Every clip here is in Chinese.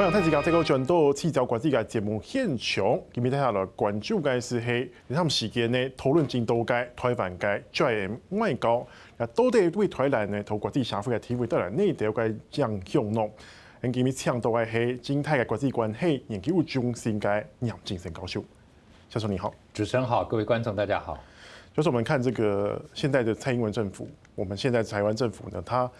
欢迎大家这个转到七招国际嘅节目现场，今日睇下来关注嘅是喺他们时间呢讨论进度嘅台湾嘅 JM 外交，啊到底为台湾呢同国际社会嘅体会带来哪条嘅影响咯？今日请到嘅系金泰嘅国际关系研究中心嘅杨金城教授，教授你好，主持人好，各位观众大家好。就是我们看这个现在的蔡英文政府，我们现在台湾政府呢，它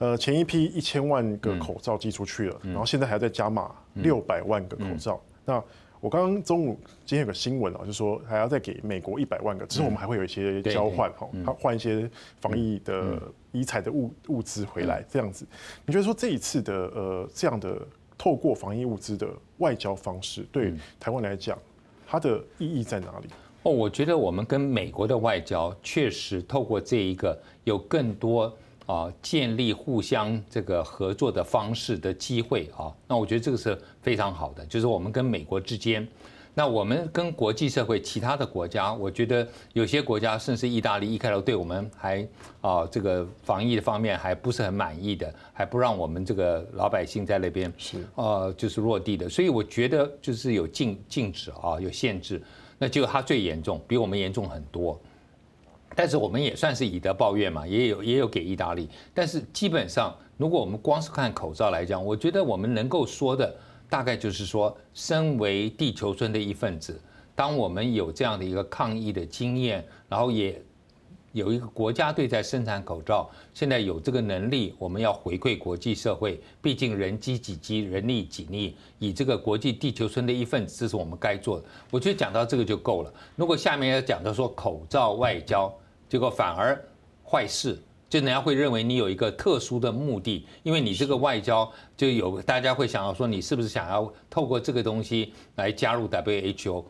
呃前一批一千万个口罩寄出去了，然后现在还要再加码六百万个口罩。那我刚刚中午今天有个新闻啊，就说还要再给美国一百万个，之后我们还会有一些交换哈，他换一些防疫的医材的物物资回来这样子。你觉得说这一次的呃这样的透过防疫物资的外交方式，对台湾来讲，它的意义在哪里？哦，我觉得我们跟美国的外交确实透过这一个有更多啊建立互相这个合作的方式的机会啊，那我觉得这个是非常好的。就是我们跟美国之间，那我们跟国际社会其他的国家，我觉得有些国家甚至意大利一开头对我们还啊这个防疫的方面还不是很满意的，还不让我们这个老百姓在那边是啊就是落地的，所以我觉得就是有禁禁止啊有限制。那就他最严重，比我们严重很多，但是我们也算是以德报怨嘛，也有也有给意大利，但是基本上，如果我们光是看口罩来讲，我觉得我们能够说的大概就是说，身为地球村的一份子，当我们有这样的一个抗疫的经验，然后也。有一个国家队在生产口罩，现在有这个能力，我们要回馈国际社会。毕竟人机几机，人力几力，以这个国际地球村的一份子，这是我们该做的。我觉得讲到这个就够了。如果下面要讲到说口罩外交，结果反而坏事，就人家会认为你有一个特殊的目的，因为你这个外交就有大家会想要说你是不是想要透过这个东西来加入 WHO。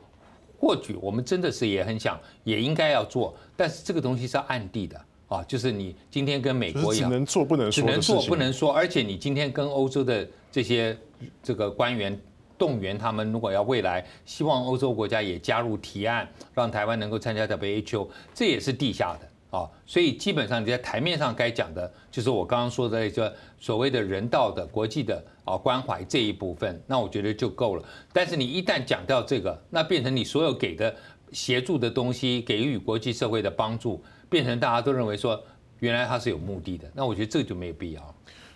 或许我们真的是也很想，也应该要做，但是这个东西是暗地的啊，就是你今天跟美国一样，只能做不能说，只能做不能说，而且你今天跟欧洲的这些这个官员动员他们，如果要未来希望欧洲国家也加入提案，让台湾能够参加 WHO，这也是地下的。啊，所以基本上你在台面上该讲的，就是我刚刚说的一个所谓的人道的国际的啊关怀这一部分，那我觉得就够了。但是你一旦讲到这个，那变成你所有给的协助的东西，给予国际社会的帮助，变成大家都认为说原来它是有目的的，那我觉得这个就没有必要。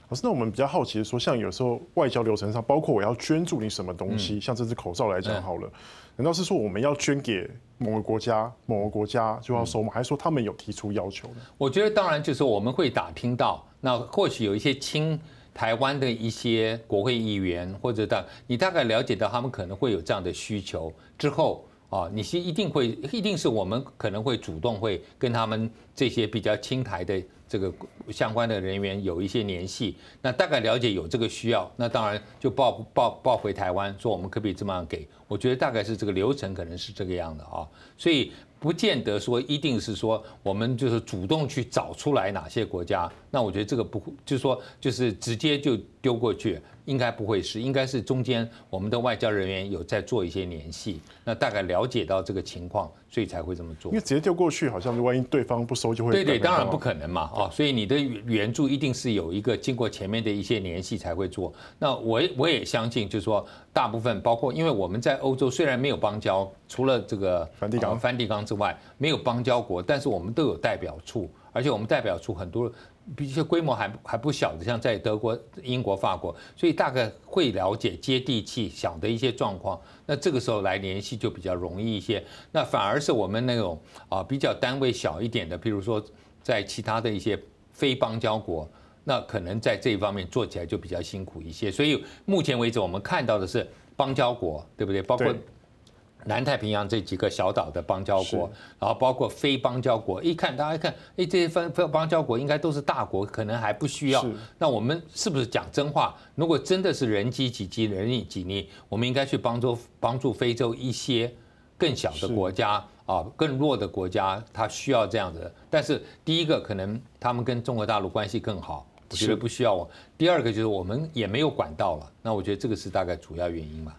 老师，那我们比较好奇的说，像有时候外交流程上，包括我要捐助你什么东西，像这只口罩来讲好了。难道是说我们要捐给某个国家，某个国家就要收吗？还是说他们有提出要求呢？我觉得当然就是我们会打听到，那或许有一些亲台湾的一些国会议员，或者大你大概了解到他们可能会有这样的需求之后啊，你是一定会一定是我们可能会主动会跟他们这些比较亲台的。这个相关的人员有一些联系，那大概了解有这个需要，那当然就报报报回台湾，说我们可不可以这么样给？我觉得大概是这个流程，可能是这个样的啊，所以不见得说一定是说我们就是主动去找出来哪些国家，那我觉得这个不就是说就是直接就丢过去。应该不会是，应该是中间我们的外交人员有在做一些联系，那大概了解到这个情况，所以才会这么做。因为直接丢过去，好像万一对方不收就会。对对，当然不可能嘛，啊，所以你的援助一定是有一个经过前面的一些联系才会做。那我我也相信，就是说大部分包括，因为我们在欧洲虽然没有邦交，除了这个梵蒂冈、梵蒂冈之外，没有邦交国，但是我们都有代表处，而且我们代表处很多。比些规模还还不小的，像在德国、英国、法国，所以大概会了解接地气、小的一些状况。那这个时候来联系就比较容易一些。那反而是我们那种啊比较单位小一点的，譬如说在其他的一些非邦交国，那可能在这一方面做起来就比较辛苦一些。所以目前为止，我们看到的是邦交国，对不对？包括。南太平洋这几个小岛的邦交国，然后包括非邦交国，一看大家一看，哎，这些非非邦交国应该都是大国，可能还不需要。那我们是不是讲真话？如果真的是人机几机，人力几力，我们应该去帮助帮助非洲一些更小的国家啊，更弱的国家，他需要这样子。但是第一个可能他们跟中国大陆关系更好，我觉得不需要我。第二个就是我们也没有管道了，那我觉得这个是大概主要原因吧。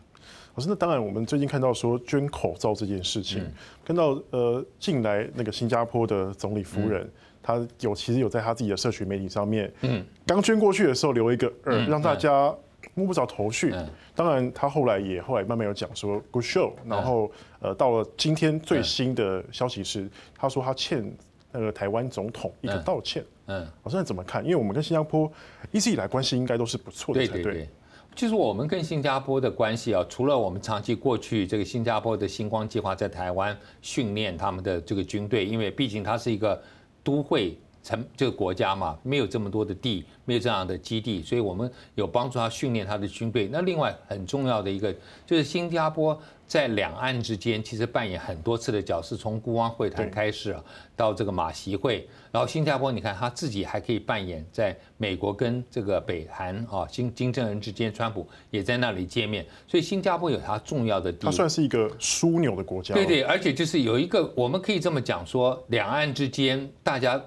可是那当然，我们最近看到说捐口罩这件事情，看到呃近来那个新加坡的总理夫人，她有其实有在她自己的社群媒体上面，嗯，刚捐过去的时候留一个二，让大家摸不着头绪。当然，她后来也后来慢慢有讲说 good show，然后呃，到了今天最新的消息是，她说她欠那个台湾总统一个道歉。嗯，我现在怎么看？因为我们跟新加坡一直以来关系应该都是不错的才对。就是我们跟新加坡的关系啊，除了我们长期过去这个新加坡的星光计划在台湾训练他们的这个军队，因为毕竟它是一个都会城这个国家嘛，没有这么多的地，没有这样的基地，所以我们有帮助他训练他的军队。那另外很重要的一个就是新加坡。在两岸之间，其实扮演很多次的角色，从孤汪会谈开始啊，到这个马习会，然后新加坡，你看他自己还可以扮演在美国跟这个北韩啊金金正恩之间，川普也在那里见面，所以新加坡有它重要的地位。它算是一个枢纽的国家。对对，而且就是有一个，我们可以这么讲说，两岸之间大家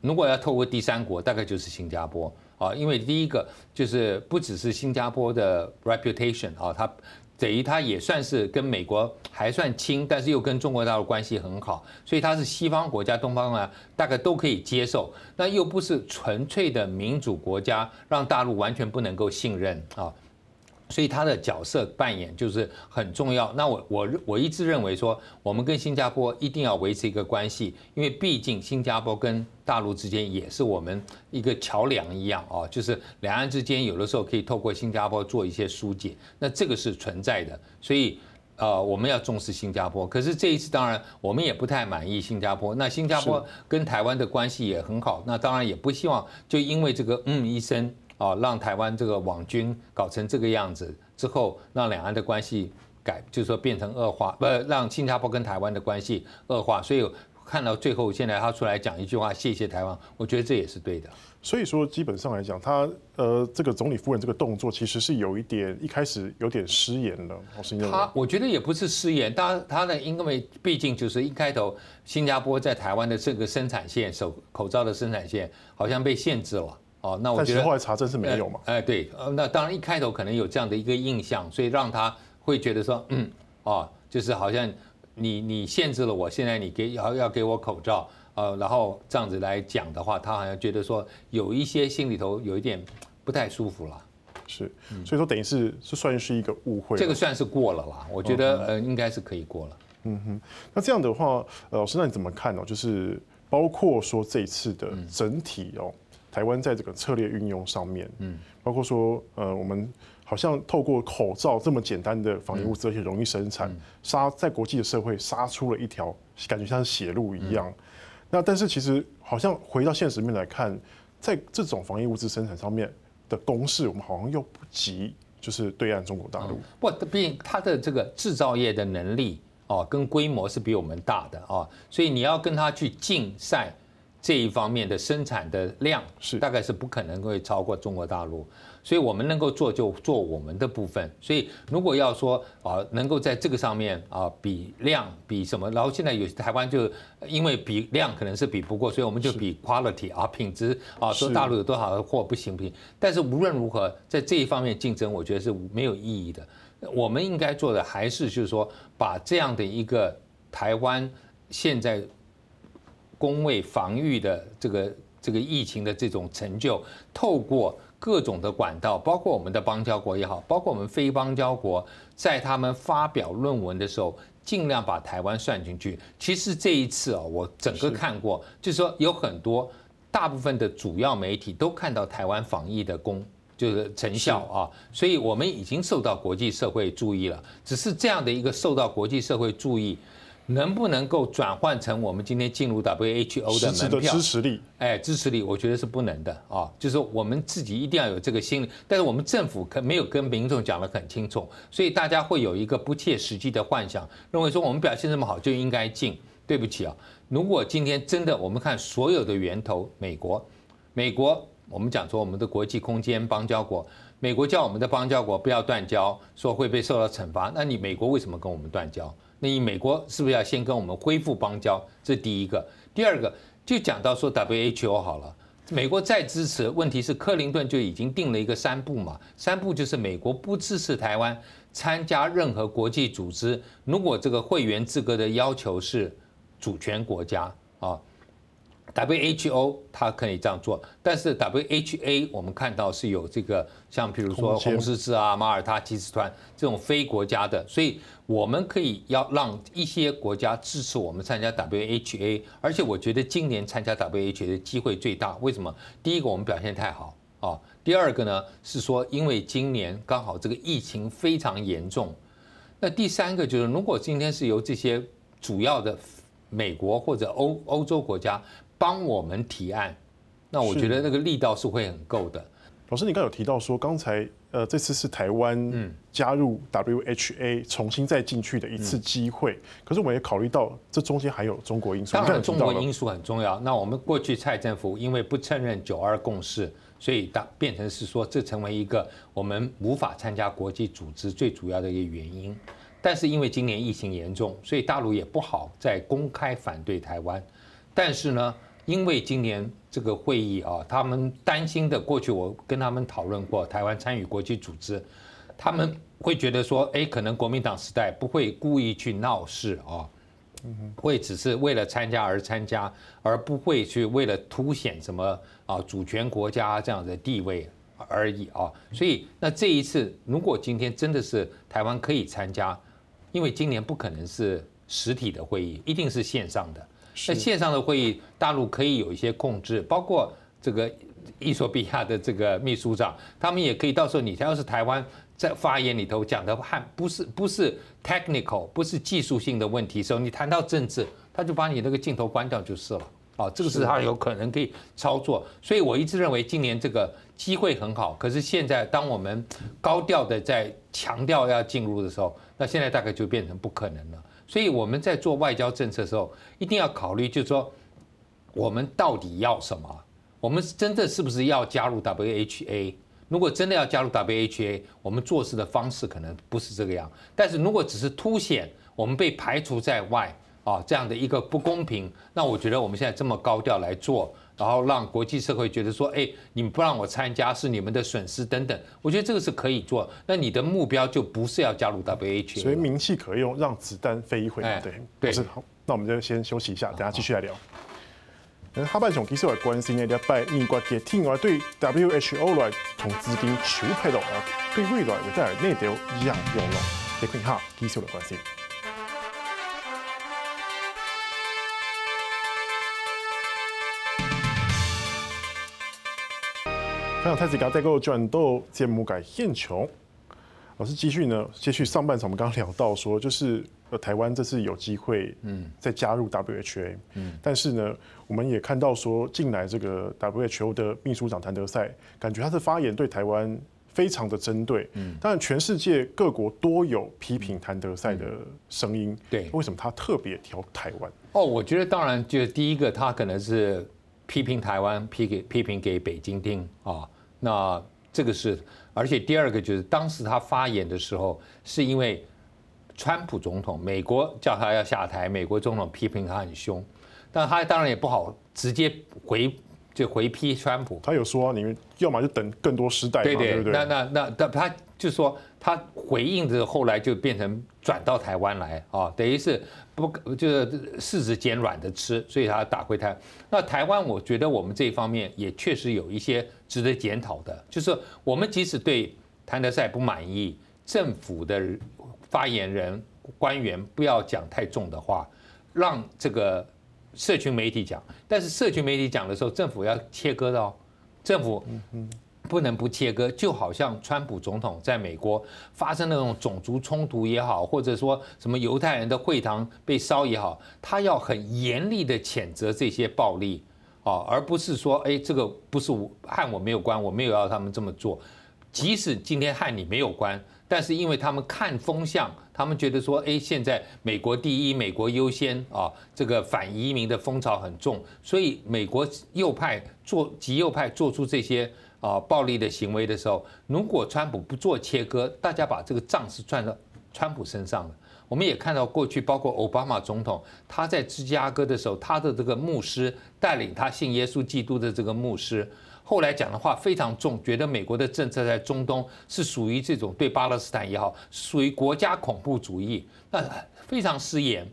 如果要透过第三国，大概就是新加坡啊，因为第一个就是不只是新加坡的 reputation 啊，它。等于它也算是跟美国还算亲，但是又跟中国大陆关系很好，所以它是西方国家、东方啊，大概都可以接受。那又不是纯粹的民主国家，让大陆完全不能够信任啊。所以他的角色扮演就是很重要。那我我我一直认为说，我们跟新加坡一定要维持一个关系，因为毕竟新加坡跟大陆之间也是我们一个桥梁一样哦，就是两岸之间有的时候可以透过新加坡做一些疏解，那这个是存在的。所以呃，我们要重视新加坡。可是这一次当然我们也不太满意新加坡。那新加坡跟台湾的关系也很好，那当然也不希望就因为这个嗯一声。啊，让台湾这个网军搞成这个样子之后，让两岸的关系改，就是说变成恶化，不，让新加坡跟台湾的关系恶化。所以看到最后，现在他出来讲一句话，谢谢台湾，我觉得这也是对的。所以说，基本上来讲，他呃，这个总理夫人这个动作其实是有一点，一开始有点失言了。他我觉得也不是失言，他他呢，因为毕竟就是一开头，新加坡在台湾的这个生产线，手口罩的生产线好像被限制了。哦，那我觉得后来查证是没有嘛？哎，对，那当然一开头可能有这样的一个印象，所以让他会觉得说，嗯，哦，就是好像你你限制了我，现在你给要要给我口罩，呃，然后这样子来讲的话，他好像觉得说有一些心里头有一点不太舒服了。是，所以说等于是是算是一个误会。这个算是过了啦，我觉得呃应该是可以过了。嗯哼，那这样的话，呃，老师那你怎么看呢？就是包括说这一次的整体哦。台湾在这个策略运用上面，嗯，包括说，呃，我们好像透过口罩这么简单的防疫物资，而且容易生产，杀在国际的社会杀出了一条感觉像是血路一样。那但是其实好像回到现实面来看，在这种防疫物资生产上面的攻势，我们好像又不及就是对岸中国大陆。不，毕竟它的这个制造业的能力哦，跟规模是比我们大的啊，所以你要跟他去竞赛。这一方面的生产的量是大概是不可能会超过中国大陆，所以我们能够做就做我们的部分。所以如果要说啊，能够在这个上面啊比量比什么，然后现在有台湾就因为比量可能是比不过，所以我们就比 quality 啊品质啊，说大陆有多少的货不行不行。但是无论如何，在这一方面竞争，我觉得是没有意义的。我们应该做的还是就是说，把这样的一个台湾现在。公卫防御的这个这个疫情的这种成就，透过各种的管道，包括我们的邦交国也好，包括我们非邦交国，在他们发表论文的时候，尽量把台湾算进去。其实这一次啊，我整个看过，就是说有很多大部分的主要媒体都看到台湾防疫的功，就是成效啊，所以我们已经受到国际社会注意了。只是这样的一个受到国际社会注意。能不能够转换成我们今天进入 WHO 的门票？支持力，哎，支持力，我觉得是不能的啊。就是我们自己一定要有这个心理，但是我们政府可没有跟民众讲得很清楚，所以大家会有一个不切实际的幻想，认为说我们表现这么好就应该进。对不起啊，如果今天真的我们看所有的源头，美国，美国，我们讲说我们的国际空间邦交国，美国叫我们的邦交国不要断交，说会被受到惩罚，那你美国为什么跟我们断交？那你美国是不是要先跟我们恢复邦交？这第一个。第二个就讲到说 WHO 好了，美国再支持，问题是克林顿就已经定了一个三步嘛，三步就是美国不支持台湾参加任何国际组织，如果这个会员资格的要求是主权国家，WHO 它可以这样做，但是 WHA 我们看到是有这个像比如说红十字啊、马耳他骑士团这种非国家的，所以我们可以要让一些国家支持我们参加 WHA，而且我觉得今年参加 WHA 的机会最大。为什么？第一个我们表现太好啊，第二个呢是说因为今年刚好这个疫情非常严重，那第三个就是如果今天是由这些主要的美国或者欧欧洲国家。帮我们提案，那我觉得那个力道是会很够的。老师，你刚有提到说，刚才呃这次是台湾加入 WHA 重新再进去的一次机会，可是我们也考虑到这中间还有中国因素。当然，中国因素很重要。那我们过去蔡政府因为不承认九二共识，所以当变成是说这成为一个我们无法参加国际组织最主要的一个原因。但是因为今年疫情严重，所以大陆也不好再公开反对台湾。但是呢，因为今年这个会议啊，他们担心的，过去我跟他们讨论过，台湾参与国际组织，他们会觉得说，哎，可能国民党时代不会故意去闹事啊，会只是为了参加而参加，而不会去为了凸显什么啊主权国家这样的地位而已啊。所以那这一次，如果今天真的是台湾可以参加，因为今年不可能是实体的会议，一定是线上的。在线上的会议，大陆可以有一些控制，包括这个伊索比亚的这个秘书长，他们也可以到时候你要是台湾在发言里头讲的汉，不是不是 technical，不是技术性的问题的时候，你谈到政治，他就把你那个镜头关掉就是了。哦，这个是他有可能可以操作。所以我一直认为今年这个机会很好，可是现在当我们高调的在强调要进入的时候，那现在大概就变成不可能了。所以我们在做外交政策的时候，一定要考虑，就是说，我们到底要什么？我们真的是不是要加入 WHA？如果真的要加入 WHA，我们做事的方式可能不是这个样。但是如果只是凸显我们被排除在外啊，这样的一个不公平，那我觉得我们现在这么高调来做。然后让国际社会觉得说，哎，你们不让我参加是你们的损失等等。我觉得这个是可以做。那你的目标就不是要加入 WHA，所以名气可用，让子弹飞一回。哎、对，对，是好。那我们就先休息一下，等下继续来聊。嗯，下半场其实我关心的礼拜，美国嘅听话对 WHO 来从资金筹配到，对未来会带来哪条样用咯？你看下，继续来关心。非常太子家带个转到节目改现场，老师继续呢，继续上半场我们刚刚聊到说，就是呃台湾这次有机会嗯。再加入 WHA，嗯，但是呢，我们也看到说近来这个 WHO 的秘书长谭德赛，感觉他的发言对台湾非常的针对，嗯，当然全世界各国多有批评谭德赛的声音，对，为什么他特别挑台湾？哦，我觉得当然就第一个他可能是。批评台湾，批给批评给北京听啊，那这个是，而且第二个就是当时他发言的时候，是因为川普总统，美国叫他要下台，美国总统批评他很凶，但他当然也不好直接回就回批川普。他有说你们要么就等更多时代，对对，对对，那那那那他就说他回应的后来就变成转到台湾来啊，等于是。不，就是柿子捡软的吃，所以他打回台。那台湾，我觉得我们这一方面也确实有一些值得检讨的，就是我们即使对谭德赛不满意，政府的发言人官员不要讲太重的话，让这个社群媒体讲。但是社群媒体讲的时候，政府要切割到政府。不能不切割，就好像川普总统在美国发生那种种族冲突也好，或者说什么犹太人的会堂被烧也好，他要很严厉的谴责这些暴力啊，而不是说，哎，这个不是我和我没有关，我没有要他们这么做。即使今天和你没有关，但是因为他们看风向，他们觉得说，哎，现在美国第一，美国优先啊，这个反移民的风潮很重，所以美国右派做极右派做出这些。啊，暴力的行为的时候，如果川普不做切割，大家把这个账是算到川普身上的。我们也看到过去，包括奥巴马总统，他在芝加哥的时候，他的这个牧师带领他信耶稣基督的这个牧师，后来讲的话非常重，觉得美国的政策在中东是属于这种对巴勒斯坦也好，属于国家恐怖主义，那非常失言。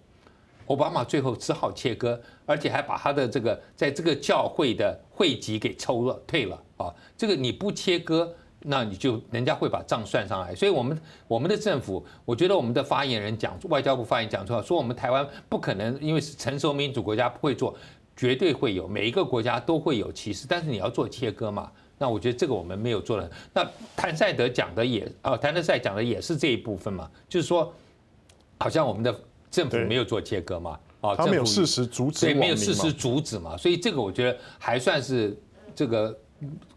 奥巴马最后只好切割，而且还把他的这个在这个教会的会籍给抽了退了啊。这个你不切割，那你就人家会把账算上来。所以我们我们的政府，我觉得我们的发言人讲，外交部发言讲出来，说我们台湾不可能，因为是成熟民主国家不会做，绝对会有，每一个国家都会有歧视，但是你要做切割嘛。那我觉得这个我们没有做的。那谭赛德讲的也啊，谭德赛讲的也是这一部分嘛，就是说，好像我们的。政府没有做切割嘛？啊，他没有事实阻止，对，没有事实阻止嘛，所以这个我觉得还算是这个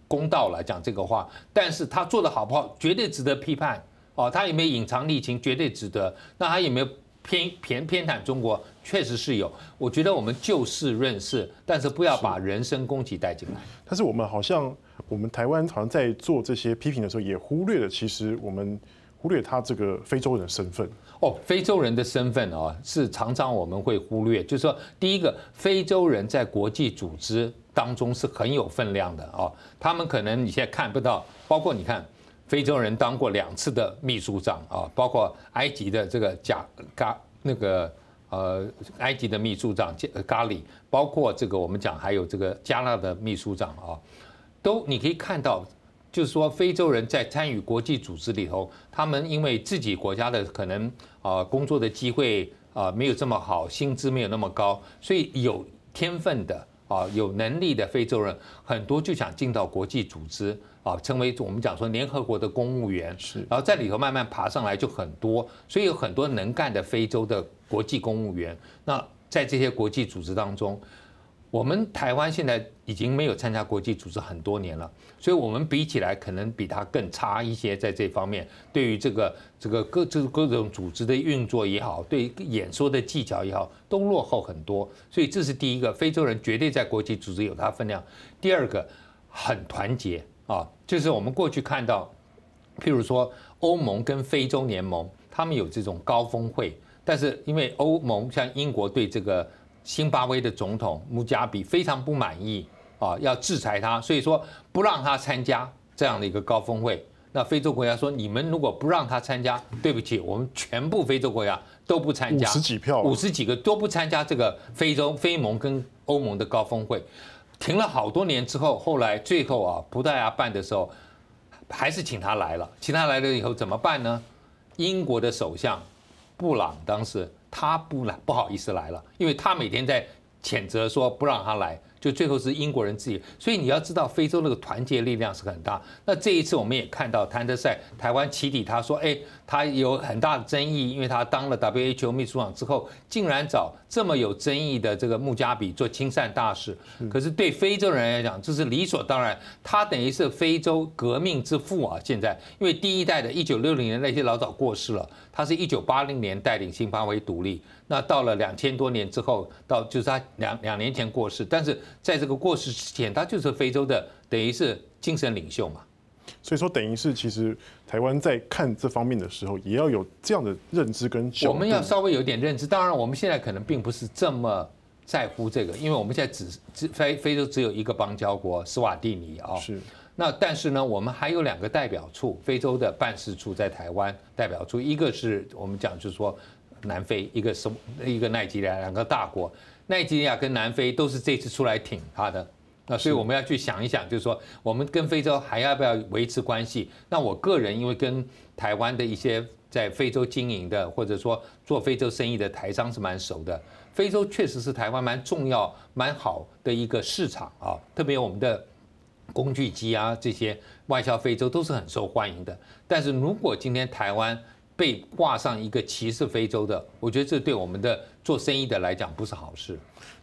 公道了讲这个话。但是他做的好不好，绝对值得批判哦。他有没有隐藏利情，绝对值得。那他有没有偏偏偏袒中国，确实是有。我觉得我们就事论事，但是不要把人身攻击带进来。但是我们好像，我们台湾好像在做这些批评的时候，也忽略了其实我们。忽略他这个非洲人的身份哦，非洲人的身份啊，是常常我们会忽略。就是说，第一个，非洲人在国际组织当中是很有分量的啊。他们可能你现在看不到，包括你看，非洲人当过两次的秘书长啊，包括埃及的这个贾嘎那个呃，埃及的秘书长咖喱，包括这个我们讲还有这个加纳的秘书长啊，都你可以看到。就是说，非洲人在参与国际组织里头，他们因为自己国家的可能啊工作的机会啊没有这么好，薪资没有那么高，所以有天分的啊有能力的非洲人很多就想进到国际组织啊，成为我们讲说联合国的公务员，是，然后在里头慢慢爬上来就很多，所以有很多能干的非洲的国际公务员。那在这些国际组织当中。我们台湾现在已经没有参加国际组织很多年了，所以我们比起来可能比他更差一些，在这方面，对于这个这个各这各种组织的运作也好，对演说的技巧也好，都落后很多。所以这是第一个，非洲人绝对在国际组织有他分量。第二个，很团结啊，就是我们过去看到，譬如说欧盟跟非洲联盟，他们有这种高峰会，但是因为欧盟像英国对这个。新巴威的总统穆加比非常不满意啊，要制裁他，所以说不让他参加这样的一个高峰会。那非洲国家说，你们如果不让他参加，对不起，我们全部非洲国家都不参加，五十几票，五十几个都不参加这个非洲非盟跟欧盟的高峰会。停了好多年之后，后来最后啊，葡萄牙办的时候，还是请他来了。请他来了以后怎么办呢？英国的首相布朗当时。他不来，不好意思来了，因为他每天在谴责说不让他来。就最后是英国人自己，所以你要知道非洲那个团结力量是很大。那这一次我们也看到谭德塞台湾起底，他说：“哎，他有很大的争议，因为他当了 WHO 秘书长之后，竟然找这么有争议的这个穆加比做亲善大使。可是对非洲人来讲，这是理所当然。他等于是非洲革命之父啊！现在因为第一代的1960年那些老早过世了，他是一九八零年带领新巴威独立。那到了两千多年之后，到就是他两两年前过世，但是。在这个过世之前，他就是非洲的，等于是精神领袖嘛。所以说，等于是其实台湾在看这方面的时候，也要有这样的认知跟。我们要稍微有点认知。当然，我们现在可能并不是这么在乎这个，因为我们现在只只非非洲只有一个邦交国斯瓦蒂尼啊。是。那但是呢，我们还有两个代表处，非洲的办事处在台湾代表处，一个是我们讲就是说南非，一个是一个奈及利亚，两个大国。奈及利亚跟南非都是这次出来挺他的，那所以我们要去想一想，就是说我们跟非洲还要不要维持关系？那我个人因为跟台湾的一些在非洲经营的或者说做非洲生意的台商是蛮熟的，非洲确实是台湾蛮重要、蛮好的一个市场啊，特别我们的工具机啊这些外销非洲都是很受欢迎的。但是如果今天台湾，被挂上一个歧视非洲的，我觉得这对我们的做生意的来讲不是好事。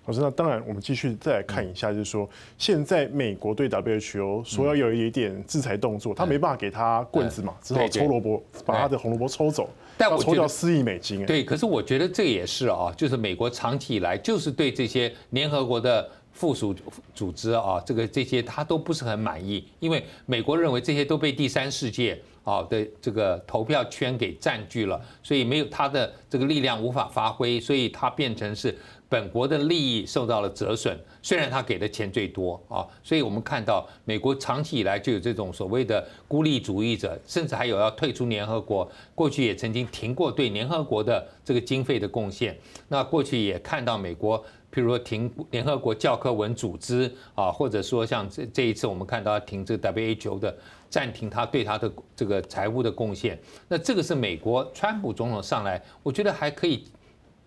老师，那当然，我们继续再来看一下，就是说，现在美国对 WHO 说要有一点制裁动作，他没办法给他棍子嘛，只好抽萝卜，把他的红萝卜抽走，但我抽掉四亿美金。对，可是我觉得这也是啊，就是美国长期以来就是对这些联合国的附属组织啊，这个这些他都不是很满意，因为美国认为这些都被第三世界。好的，这个投票圈给占据了，所以没有他的这个力量无法发挥，所以他变成是本国的利益受到了折损，虽然他给的钱最多啊，所以我们看到美国长期以来就有这种所谓的孤立主义者，甚至还有要退出联合国。过去也曾经停过对联合国的这个经费的贡献。那过去也看到美国，譬如说停联合国教科文组织啊，或者说像这这一次我们看到停这个 WHO 的暂停，他对他的这个财务的贡献。那这个是美国川普总统上来，我觉得还可以。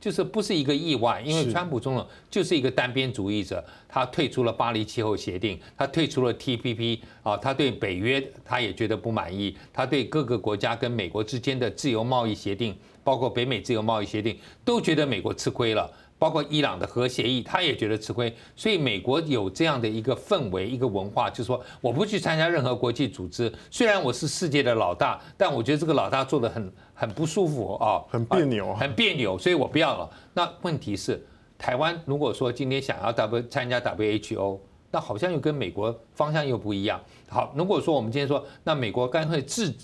就是不是一个意外，因为川普总统就是一个单边主义者，他退出了巴黎气候协定，他退出了 TPP 啊，他对北约他也觉得不满意，他对各个国家跟美国之间的自由贸易协定，包括北美自由贸易协定，都觉得美国吃亏了。包括伊朗的核协议，他也觉得吃亏，所以美国有这样的一个氛围、一个文化，就是说我不去参加任何国际组织，虽然我是世界的老大，但我觉得这个老大做的很 很不舒服啊，很别扭，很别扭，所以我不要了。那问题是，台湾如果说今天想要 W 参加 WHO，那好像又跟美国方向又不一样。好，如果说我们今天说，那美国干脆自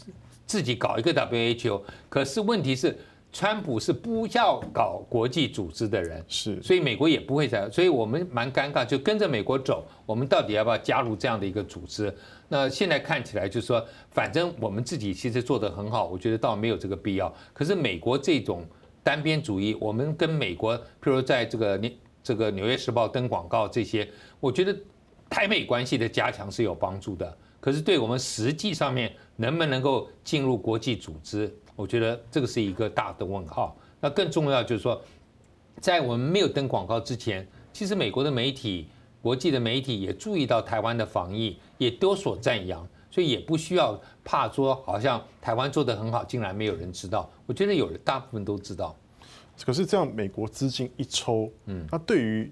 自己搞一个 WHO，可是问题是。川普是不要搞国际组织的人，是，所以美国也不会在，所以我们蛮尴尬，就跟着美国走。我们到底要不要加入这样的一个组织？那现在看起来就是说，反正我们自己其实做得很好，我觉得倒没有这个必要。可是美国这种单边主义，我们跟美国，譬如在这个这个《纽约时报》登广告这些，我觉得台美关系的加强是有帮助的。可是对我们实际上面能不能够进入国际组织？我觉得这个是一个大的问号。那更重要就是说，在我们没有登广告之前，其实美国的媒体、国际的媒体也注意到台湾的防疫，也多所赞扬，所以也不需要怕说好像台湾做得很好，竟然没有人知道。我觉得有人大部分都知道。可是这样，美国资金一抽，嗯，那对于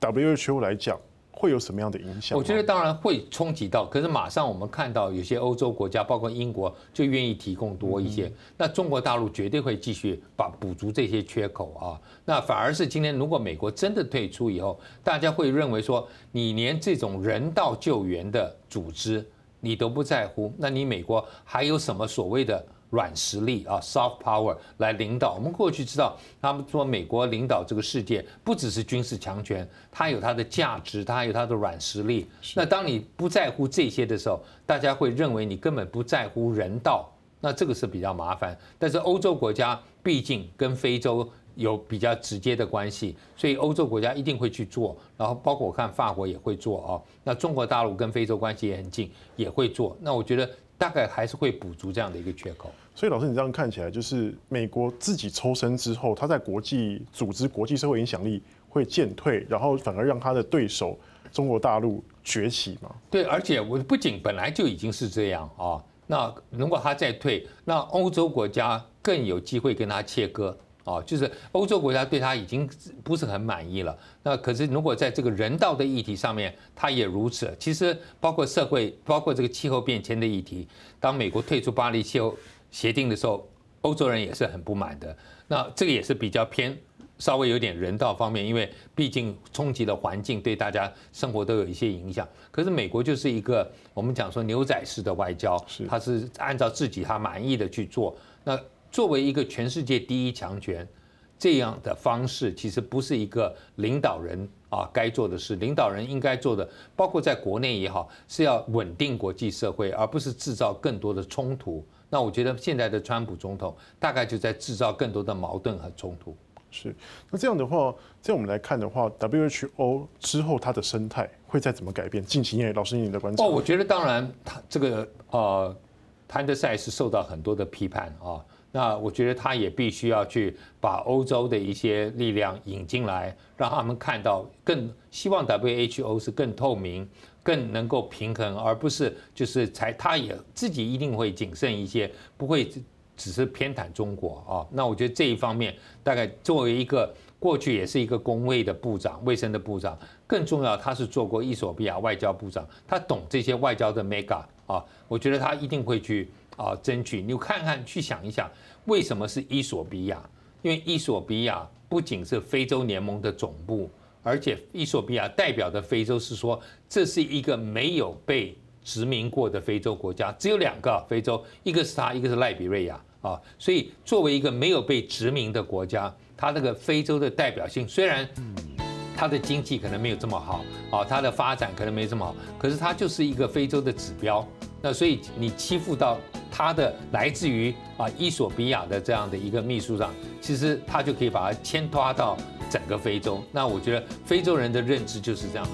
WHO 来讲，会有什么样的影响？我觉得当然会冲击到，可是马上我们看到有些欧洲国家，包括英国，就愿意提供多一些。那中国大陆绝对会继续把补足这些缺口啊。那反而是今天，如果美国真的退出以后，大家会认为说，你连这种人道救援的组织你都不在乎，那你美国还有什么所谓的？软实力啊，soft power 来领导。我们过去知道，他们说美国领导这个世界不只是军事强权，它有它的价值，它还有它的软实力。那当你不在乎这些的时候，大家会认为你根本不在乎人道，那这个是比较麻烦。但是欧洲国家毕竟跟非洲有比较直接的关系，所以欧洲国家一定会去做。然后包括我看法国也会做啊。那中国大陆跟非洲关系也很近，也会做。那我觉得。大概还是会补足这样的一个缺口。所以老师，你这样看起来，就是美国自己抽身之后，他在国际组织、国际社会影响力会渐退，然后反而让他的对手中国大陆崛起嘛？对，而且我不仅本来就已经是这样啊，那如果他再退，那欧洲国家更有机会跟他切割。哦，就是欧洲国家对他已经不是很满意了。那可是如果在这个人道的议题上面，他也如此。其实包括社会，包括这个气候变迁的议题，当美国退出巴黎气候协定的时候，欧洲人也是很不满的。那这个也是比较偏稍微有点人道方面，因为毕竟冲击的环境，对大家生活都有一些影响。可是美国就是一个我们讲说牛仔式的外交，他是按照自己他满意的去做。那作为一个全世界第一强权，这样的方式其实不是一个领导人啊该做的事。领导人应该做的，包括在国内也好，是要稳定国际社会，而不是制造更多的冲突。那我觉得现在的川普总统大概就在制造更多的矛盾和冲突。是，那这样的话，在我们来看的话，WHO 之后它的生态会再怎么改变？近期内，老师你的观察？哦，我觉得当然，他这个呃，谭德赛是受到很多的批判啊。那我觉得他也必须要去把欧洲的一些力量引进来，让他们看到更希望 WHO 是更透明、更能够平衡，而不是就是才他也自己一定会谨慎一些，不会只是偏袒中国啊。那我觉得这一方面，大概作为一个过去也是一个公卫的部长、卫生的部长，更重要他是做过伊索比亚外交部长，他懂这些外交的 mega 啊，我觉得他一定会去。啊，争取你看看，去想一想，为什么是伊索比亚？因为伊索比亚不仅是非洲联盟的总部，而且伊索比亚代表的非洲是说，这是一个没有被殖民过的非洲国家，只有两个非洲，一个是它，一个是赖比瑞亚啊。所以作为一个没有被殖民的国家，它那个非洲的代表性，虽然它的经济可能没有这么好，啊，它的发展可能没这么好，可是它就是一个非洲的指标。那所以你欺负到他的来自于啊伊索比亚的这样的一个秘书上，其实他就可以把他牵拖到整个非洲。那我觉得非洲人的认知就是这样。